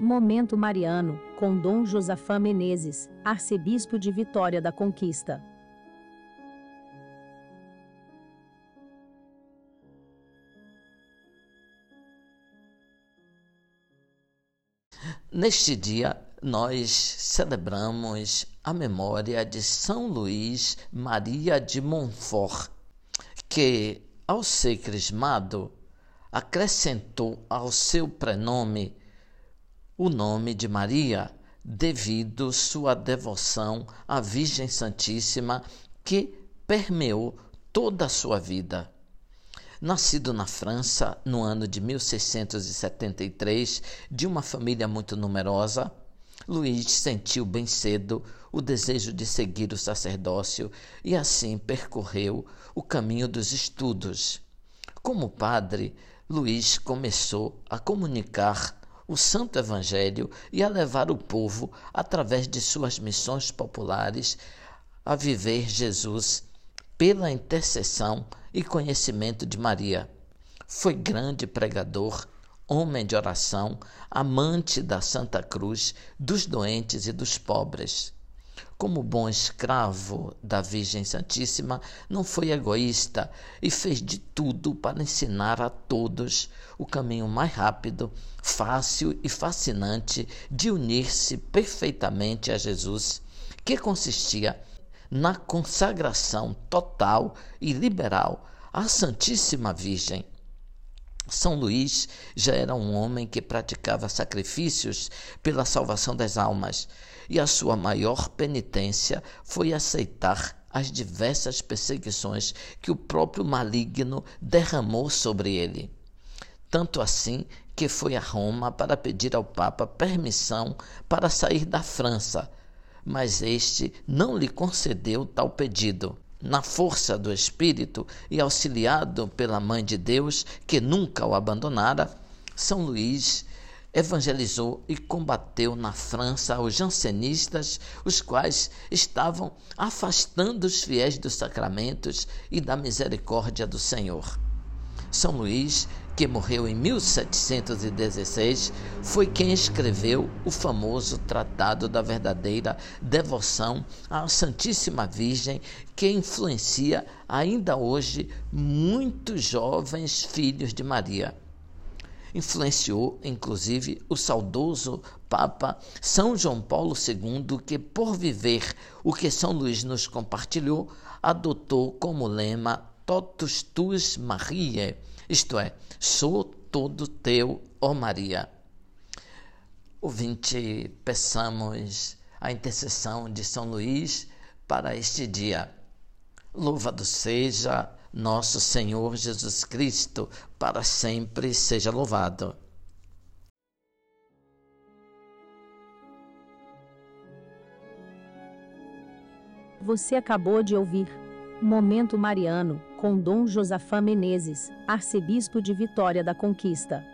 Momento Mariano, com Dom Josafá Menezes, arcebispo de Vitória da Conquista. Neste dia, nós celebramos a memória de São Luís Maria de Montfort, que, ao ser crismado, acrescentou ao seu prenome o nome de Maria, devido sua devoção à Virgem Santíssima que permeou toda a sua vida. Nascido na França no ano de 1673, de uma família muito numerosa, Luís sentiu bem cedo o desejo de seguir o sacerdócio e assim percorreu o caminho dos estudos. Como padre, Luís começou a comunicar o Santo Evangelho e a levar o povo, através de suas missões populares, a viver Jesus pela intercessão e conhecimento de Maria. Foi grande pregador, homem de oração, amante da Santa Cruz, dos doentes e dos pobres. Como bom escravo da Virgem Santíssima, não foi egoísta e fez de tudo para ensinar a todos o caminho mais rápido, fácil e fascinante de unir-se perfeitamente a Jesus, que consistia na consagração total e liberal à Santíssima Virgem. São Luís já era um homem que praticava sacrifícios pela salvação das almas e a sua maior penitência foi aceitar as diversas perseguições que o próprio maligno derramou sobre ele. Tanto assim que foi a Roma para pedir ao Papa permissão para sair da França, mas este não lhe concedeu tal pedido. Na força do Espírito e auxiliado pela Mãe de Deus, que nunca o abandonara, São Luís evangelizou e combateu na França os jansenistas, os quais estavam afastando os fiéis dos sacramentos e da misericórdia do Senhor. São Luís, que morreu em 1716, foi quem escreveu o famoso Tratado da Verdadeira Devoção à Santíssima Virgem, que influencia ainda hoje muitos jovens filhos de Maria. Influenciou inclusive o saudoso Papa São João Paulo II, que, por viver o que São Luís nos compartilhou, adotou como lema Totus tuus Mariae, isto é, sou todo teu, ó Maria. Ouvinte, peçamos a intercessão de São Luís para este dia. Louvado seja nosso Senhor Jesus Cristo, para sempre seja louvado. Você acabou de ouvir Momento Mariano, com Dom Josafá Menezes, arcebispo de Vitória da Conquista.